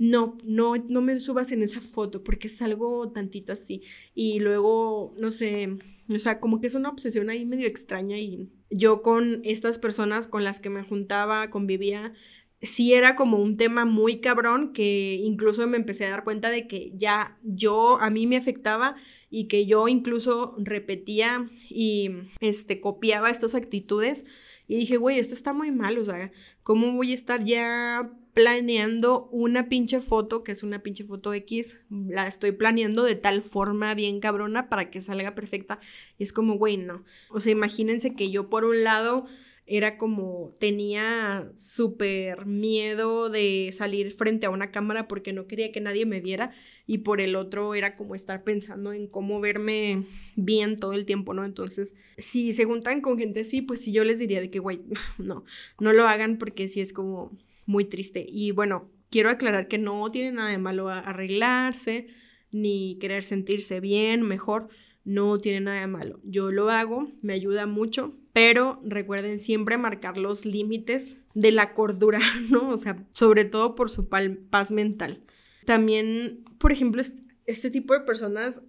no, no, no me subas en esa foto porque es algo tantito así. Y luego, no sé, o sea, como que es una obsesión ahí medio extraña y yo con estas personas con las que me juntaba, convivía, sí era como un tema muy cabrón que incluso me empecé a dar cuenta de que ya yo a mí me afectaba y que yo incluso repetía y este copiaba estas actitudes y dije, güey, esto está muy mal, o sea, ¿cómo voy a estar ya planeando una pinche foto, que es una pinche foto X, la estoy planeando de tal forma bien cabrona para que salga perfecta? Y es como, güey, no. O sea, imagínense que yo por un lado era como tenía súper miedo de salir frente a una cámara porque no quería que nadie me viera y por el otro era como estar pensando en cómo verme bien todo el tiempo, ¿no? Entonces, si se juntan con gente así, pues sí yo les diría de que, güey, no, no lo hagan porque sí es como muy triste. Y bueno, quiero aclarar que no tiene nada de malo arreglarse ni querer sentirse bien, mejor, no tiene nada de malo. Yo lo hago, me ayuda mucho pero recuerden siempre marcar los límites de la cordura, ¿no? O sea, sobre todo por su paz mental. También, por ejemplo, este tipo de personas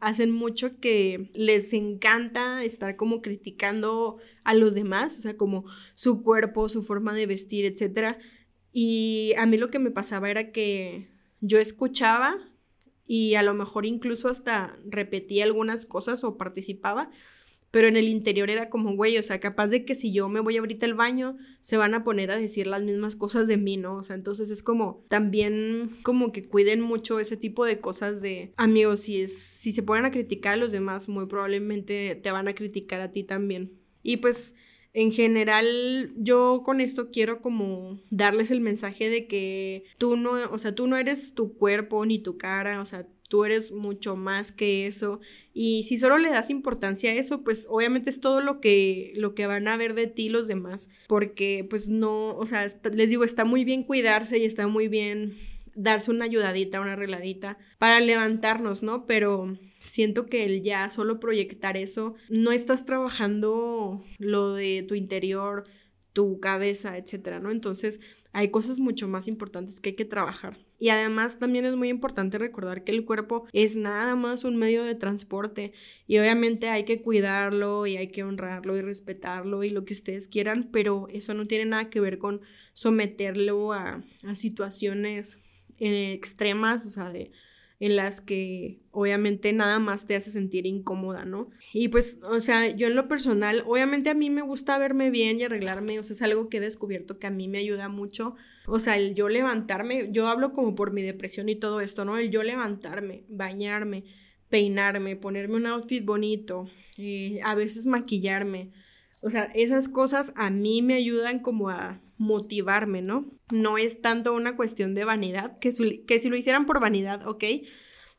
hacen mucho que les encanta estar como criticando a los demás, o sea, como su cuerpo, su forma de vestir, etc. Y a mí lo que me pasaba era que yo escuchaba y a lo mejor incluso hasta repetía algunas cosas o participaba, pero en el interior era como, güey, o sea, capaz de que si yo me voy ahorita al baño, se van a poner a decir las mismas cosas de mí, ¿no? O sea, entonces es como también como que cuiden mucho ese tipo de cosas de, amigos, si, es, si se ponen a criticar a los demás, muy probablemente te van a criticar a ti también. Y pues en general, yo con esto quiero como darles el mensaje de que tú no, o sea, tú no eres tu cuerpo ni tu cara, o sea, tú eres mucho más que eso. Y si solo le das importancia a eso, pues obviamente es todo lo que, lo que van a ver de ti los demás. Porque pues no, o sea, les digo, está muy bien cuidarse y está muy bien darse una ayudadita, una arregladita para levantarnos, ¿no? Pero siento que el ya solo proyectar eso, no estás trabajando lo de tu interior, tu cabeza, etcétera, ¿no? Entonces, hay cosas mucho más importantes que hay que trabajar. Y además también es muy importante recordar que el cuerpo es nada más un medio de transporte y obviamente hay que cuidarlo y hay que honrarlo y respetarlo y lo que ustedes quieran, pero eso no tiene nada que ver con someterlo a, a situaciones extremas, o sea, de en las que obviamente nada más te hace sentir incómoda, ¿no? Y pues, o sea, yo en lo personal, obviamente a mí me gusta verme bien y arreglarme, o sea, es algo que he descubierto que a mí me ayuda mucho. O sea, el yo levantarme, yo hablo como por mi depresión y todo esto, ¿no? El yo levantarme, bañarme, peinarme, ponerme un outfit bonito, eh, a veces maquillarme, o sea, esas cosas a mí me ayudan como a motivarme, ¿no? No es tanto una cuestión de vanidad, que, si lo hicieran por vanidad, ok,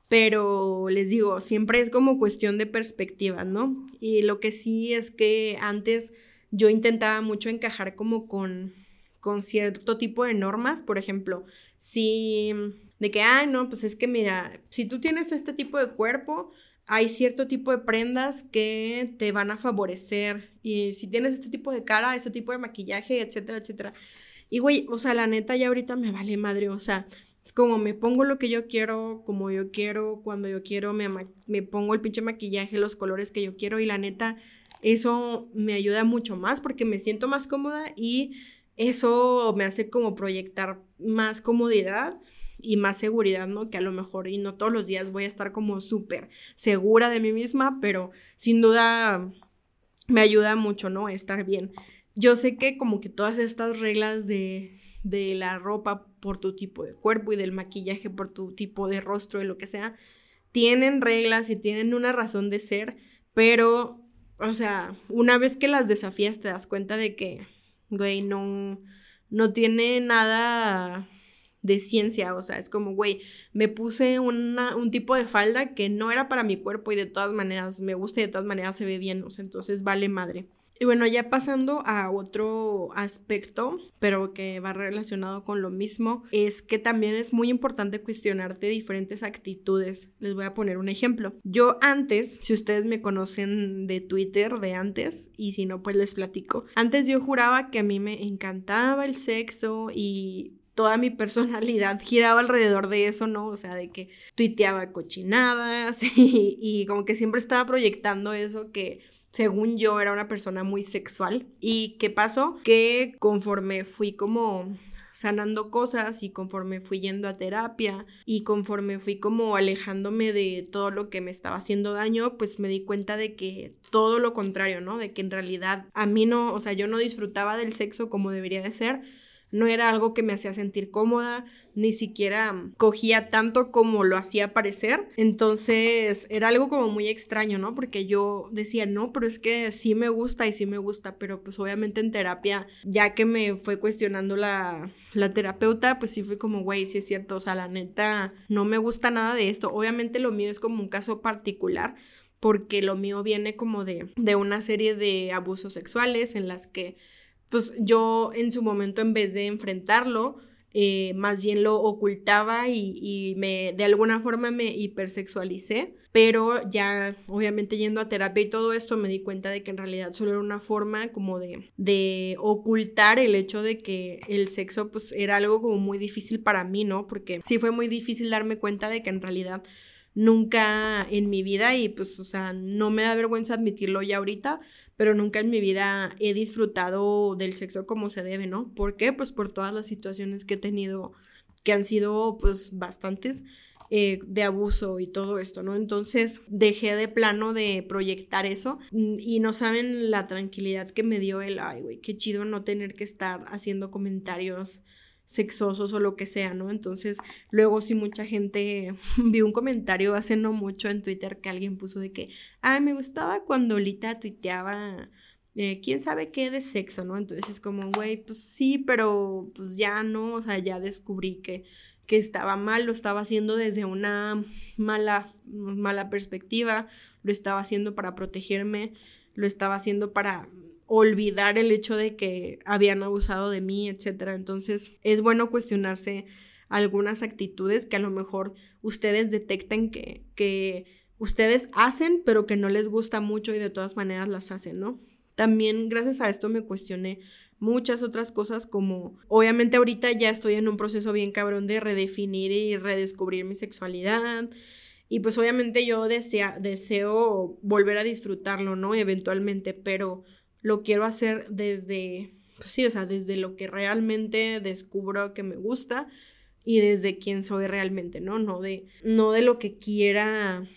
pero les digo, siempre es como cuestión de perspectiva, ¿no? Y lo que sí es que antes yo intentaba mucho encajar como con, con cierto tipo de normas, por ejemplo, si de que, ay, no, pues es que mira, si tú tienes este tipo de cuerpo, hay cierto tipo de prendas que te van a favorecer. Y si tienes este tipo de cara, este tipo de maquillaje, etcétera, etcétera. Y güey, o sea, la neta ya ahorita me vale madre, o sea, es como me pongo lo que yo quiero, como yo quiero, cuando yo quiero, me, me pongo el pinche maquillaje, los colores que yo quiero y la neta, eso me ayuda mucho más porque me siento más cómoda y eso me hace como proyectar más comodidad y más seguridad, ¿no? Que a lo mejor y no todos los días voy a estar como súper segura de mí misma, pero sin duda me ayuda mucho, ¿no? Estar bien. Yo sé que como que todas estas reglas de, la ropa por tu tipo de cuerpo y del maquillaje por tu tipo de rostro y lo que sea, tienen reglas y tienen una razón de ser, pero, o sea, una vez que las desafías te das cuenta de que, güey, no, no tiene nada de ciencia, o sea, es como, güey, me puse una, un tipo de falda que no era para mi cuerpo y de todas maneras me gusta y de todas maneras se ve bien, o sea, entonces vale madre. Y bueno, ya pasando a otro aspecto, pero que va relacionado con lo mismo, es que también es muy importante cuestionarte diferentes actitudes. Les voy a poner un ejemplo. Yo antes, si ustedes me conocen de Twitter de antes, y si no, pues les platico. Antes yo juraba que a mí me encantaba el sexo y toda mi personalidad giraba alrededor de eso, ¿no? O sea, de que tuiteaba cochinadas y, y como que siempre estaba proyectando eso que según yo era una persona muy sexual. ¿Y qué pasó? Que conforme fui como sanando cosas y conforme fui yendo a terapia y conforme fui como alejándome de todo lo que me estaba haciendo daño, pues me di cuenta de que todo lo contrario, ¿no? De que en realidad a mí no, o sea, yo no disfrutaba del sexo como debería de ser no era algo que me hacía sentir cómoda, ni siquiera cogía tanto como lo hacía parecer. Entonces era algo como muy extraño, ¿no? Porque yo decía, no, pero es que sí me gusta y sí me gusta, pero pues obviamente en terapia, ya que me fue cuestionando la, la terapeuta, pues sí fue como, güey, sí es cierto, o sea, la neta, no me gusta nada de esto. Obviamente lo mío es como un caso particular porque lo mío viene como de, de una serie de abusos sexuales en las que pues yo en su momento en vez de enfrentarlo, eh, más bien lo ocultaba y, me de alguna forma me hipersexualicé, pero ya obviamente yendo a terapia y todo esto me di cuenta de que en realidad solo era una forma como de, de ocultar el hecho de que el sexo pues era algo como muy difícil para mí, ¿no? Porque sí fue muy difícil darme cuenta de que en realidad nunca en mi vida y pues o sea no me da vergüenza admitirlo ya ahorita pero nunca en mi vida he disfrutado del sexo como se debe, ¿no? ¿Por qué? Pues por todas las situaciones que he tenido, que han sido pues bastantes. Eh, de abuso y todo esto, ¿no? Entonces dejé de plano de proyectar eso y no saben la tranquilidad que me dio el, ay, güey, qué chido no tener que estar haciendo comentarios sexosos o lo que sea, ¿no? Entonces, luego si mucha gente vi un comentario hace no mucho en Twitter que alguien puso de que, ay, me gustaba cuando Lita tuiteaba, eh, quién sabe qué de sexo, ¿no? Entonces es como, güey, pues sí, pero pues ya no, o sea, ya descubrí que, que estaba mal, lo estaba haciendo desde una mala, mala perspectiva, lo estaba haciendo para protegerme, lo estaba haciendo para olvidar el hecho de que habían abusado de mí, etcétera. Entonces, es bueno cuestionarse algunas actitudes que a lo mejor ustedes detecten que, que ustedes hacen, pero que no les gusta mucho y de todas maneras las hacen, ¿no? También gracias a esto me cuestioné muchas otras cosas como obviamente ahorita ya estoy en un proceso bien cabrón de redefinir y redescubrir mi sexualidad y pues obviamente yo desea, deseo volver a disfrutarlo, ¿no? Eventualmente, pero lo quiero hacer desde, pues sí, o sea, desde lo que realmente descubro que me gusta y desde quién soy realmente, ¿no? No de, no de lo que quiera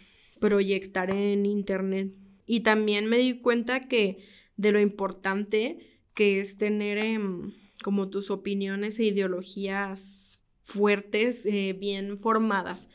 proyectar en internet. Y también me di cuenta que de lo importante que es tener em, como tus opiniones e ideologías fuertes, eh, bien formadas.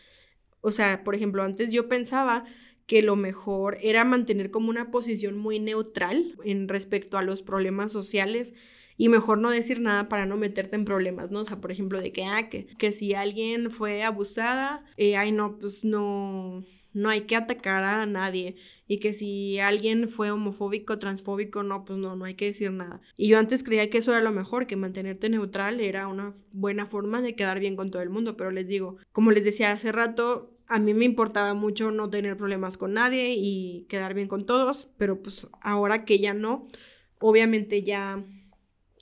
O sea, por ejemplo, antes yo pensaba que lo mejor era mantener como una posición muy neutral en respecto a los problemas sociales y mejor no decir nada para no meterte en problemas, ¿no? O sea, por ejemplo, de que, ah, que, si alguien fue abusada, eh, ay, no, pues no, no hay que atacar a nadie. Y que si alguien fue homofóbico, transfóbico, no, pues no, no hay que decir nada. Y yo antes creía que eso era lo mejor, que mantenerte neutral era una buena forma de quedar bien con todo el mundo, pero les digo, como les decía hace rato, a mí me importaba mucho no tener problemas con nadie y quedar bien con todos, pero pues ahora que ya no, obviamente ya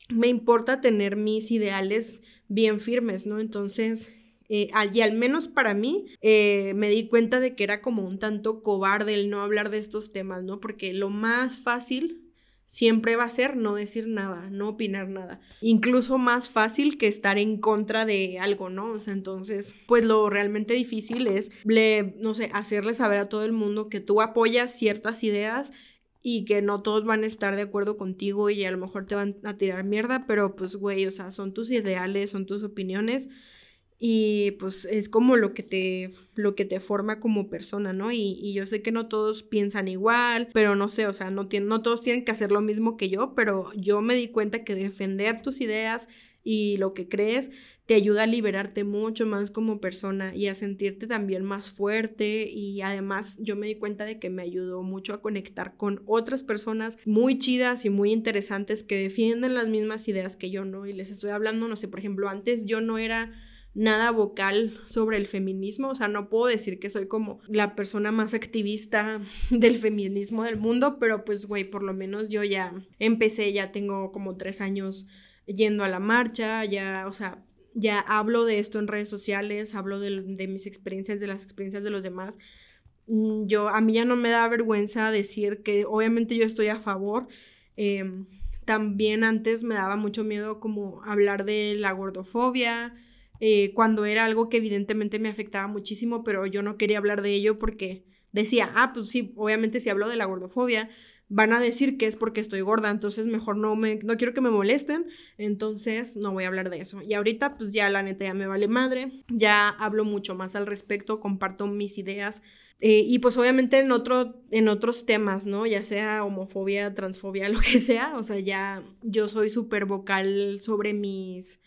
me importa tener mis ideales bien firmes, ¿no? Entonces, eh, y al menos para mí, eh, me di cuenta de que era como un tanto cobarde el no hablar de estos temas, ¿no? Porque lo más fácil siempre va a ser no decir nada, no opinar nada. Incluso más fácil que estar en contra de algo, ¿no? O sea, entonces, pues lo realmente difícil es, no sé, hacerle saber a todo el mundo que tú apoyas ciertas ideas y que no todos van a estar de acuerdo contigo y a lo mejor te van a tirar mierda, pero pues, güey, o sea, son tus ideales, son tus opiniones y pues es como lo que te, lo que te forma como persona, ¿no? Y, y yo sé que no todos piensan igual, pero no sé, o sea, no, no todos tienen que hacer lo mismo que yo, pero yo me di cuenta que defender tus ideas y lo que crees te ayuda a liberarte mucho más como persona y a sentirte también más fuerte y además yo me di cuenta de que me ayudó mucho a conectar con otras personas muy chidas y muy interesantes que defienden las mismas ideas que yo, ¿no? Y les estoy hablando, no sé, por ejemplo, antes yo no era nada vocal sobre el feminismo, o sea, no puedo decir que soy como la persona más activista del feminismo del mundo, pero pues, güey, por lo menos yo ya empecé, ya tengo como tres años yendo a la marcha, ya, o sea, ya hablo de esto en redes sociales, hablo de, mis experiencias, de las experiencias de los demás. Mm, yo, a mí ya no me da vergüenza decir que obviamente yo estoy a favor. Em, también antes me daba mucho miedo como hablar de la gordofobia, eh, cuando era algo que evidentemente me afectaba muchísimo, pero yo no quería hablar de ello porque decía, ah, pues sí, obviamente si hablo de la gordofobia, van a decir que es porque estoy gorda, entonces mejor no me, no quiero que me molesten, entonces no voy a hablar de eso. Y ahorita pues ya la neta ya me vale madre, ya hablo mucho más al respecto, comparto mis ideas eh, y pues obviamente en, otro, en otros temas, ¿no? Ya sea homofobia, transfobia, lo que sea, o sea, ya yo soy súper vocal sobre mis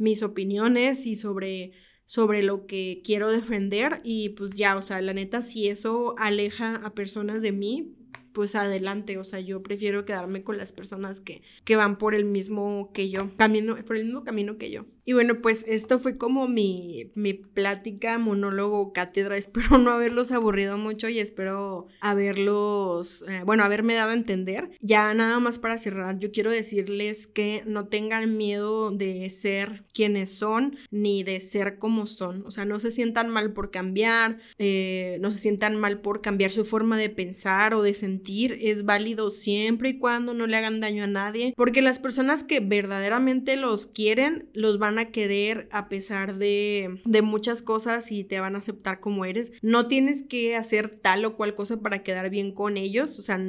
mis opiniones y sobre, sobre lo que quiero defender y pues ya, o sea, la neta, si eso aleja a personas de mí, pues adelante, o sea, yo prefiero quedarme con las personas que, que van por el mismo que yo, camino, por el mismo camino que yo. Y bueno, pues esto fue como mi, mi plática, monólogo, cátedra. Espero no haberlos aburrido mucho y espero haberlos, eh, bueno, haberme dado a entender. Ya nada más para cerrar, yo quiero decirles que no tengan miedo de ser quienes son ni de ser como son. O sea, no se sientan mal por cambiar, eh, no se sientan mal por cambiar su forma de pensar o de sentir. Es válido siempre y cuando no le hagan daño a nadie, porque las personas que verdaderamente los quieren, los van querer a pesar de, de muchas cosas y te van a aceptar como eres. No tienes que hacer tal o cual cosa para quedar bien con ellos. O sea,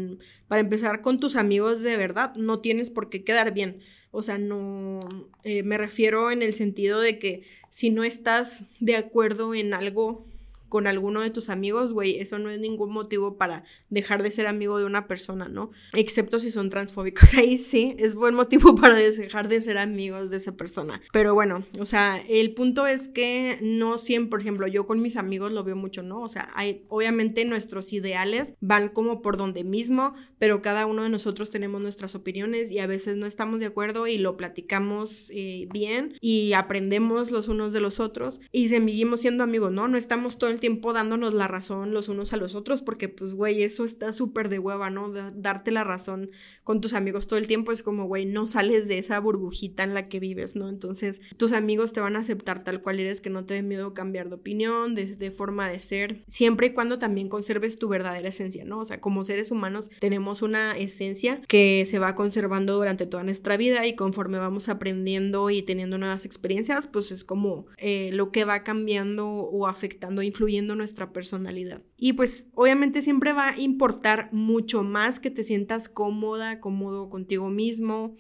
para empezar con tus amigos de verdad, no tienes por qué quedar bien. O sea, no, eh, me refiero en el sentido de que si no estás de acuerdo en algo con alguno de tus amigos, güey, eso no es ningún motivo para dejar de ser amigo de una persona, ¿no? Excepto si son transfóbicos. Ahí sí, es buen motivo para dejar de ser amigos de esa persona. Pero bueno, o sea, el punto es que no siempre, por ejemplo, yo con mis amigos lo veo mucho, ¿no? O sea, hay, obviamente nuestros ideales van como por donde mismo, pero cada uno de nosotros tenemos nuestras opiniones y a veces no estamos de acuerdo y lo platicamos eh, bien y aprendemos los unos de los otros y seguimos siendo amigos, ¿no? No estamos todo el tiempo dándonos la razón los unos a los otros, porque pues, güey, eso está súper de hueva, ¿no? darte la razón con tus amigos todo el tiempo es como, güey, no sales de esa burbujita en la que vives, ¿no? Entonces, tus amigos te van a aceptar tal cual eres, que no te dé miedo cambiar de opinión, de, de forma de ser, siempre y cuando también conserves tu verdadera esencia, ¿no? O sea, como seres humanos tenemos una esencia que se va conservando durante toda nuestra vida y conforme vamos aprendiendo y teniendo nuevas experiencias, pues es como eh, lo que va cambiando o afectando, influyendo nuestra personalidad. Y pues obviamente siempre va a importar mucho más que te sientas cómoda, cómodo contigo mismo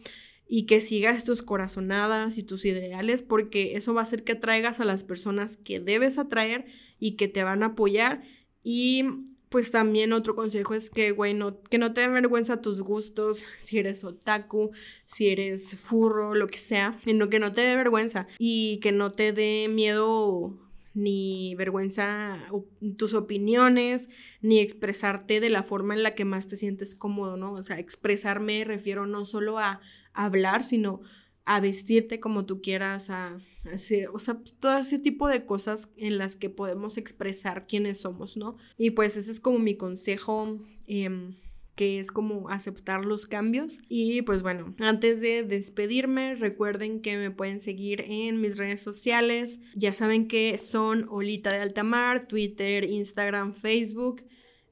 y que sigas tus corazonadas y tus ideales porque eso va a hacer que atraigas a las personas que debes atraer y que te van a apoyar y pues también otro consejo es que, güey, no, que no te den vergüenza tus gustos, si eres otaku, si eres furro, lo que sea, que no te dé vergüenza y que no te dé miedo ni vergüenza tus opiniones, ni expresarte de la forma en la que más te sientes cómodo, ¿no? O sea, expresarme refiero no solo a, hablar, sino a vestirte como tú quieras, a, hacer, o sea, todo ese tipo de cosas en las que podemos expresar quiénes somos, ¿no? Y pues ese es como mi consejo. Em, que es como aceptar los cambios. Y pues bueno, antes de despedirme, recuerden que me pueden seguir en mis redes sociales. Ya saben que son Olita de Altamar, Twitter, Instagram, Facebook.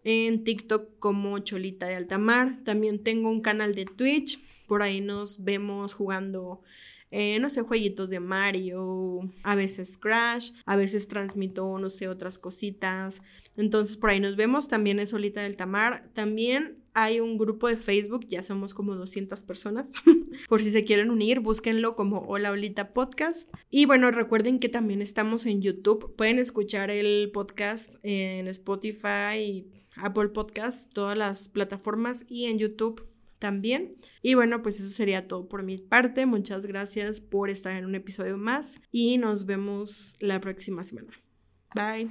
En TikTok como Cholita de Altamar. También tengo un canal de Twitch. Por ahí nos vemos jugando eh, no sé, jueguitos de Mario, a veces Crash, a veces transmito, no sé, otras cositas. Entonces por ahí nos vemos. También es Solita del Tamar. También hay un grupo de Facebook, ya somos como 200 personas. Por si se quieren unir, búsquenlo como Hola Olita Podcast. Y bueno, recuerden que también estamos en YouTube. Pueden escuchar el podcast en Spotify, Apple Podcast, todas las plataformas y en YouTube también. Y bueno, pues eso sería todo por mi parte. Muchas gracias por estar en un episodio más y nos vemos la próxima semana. Bye.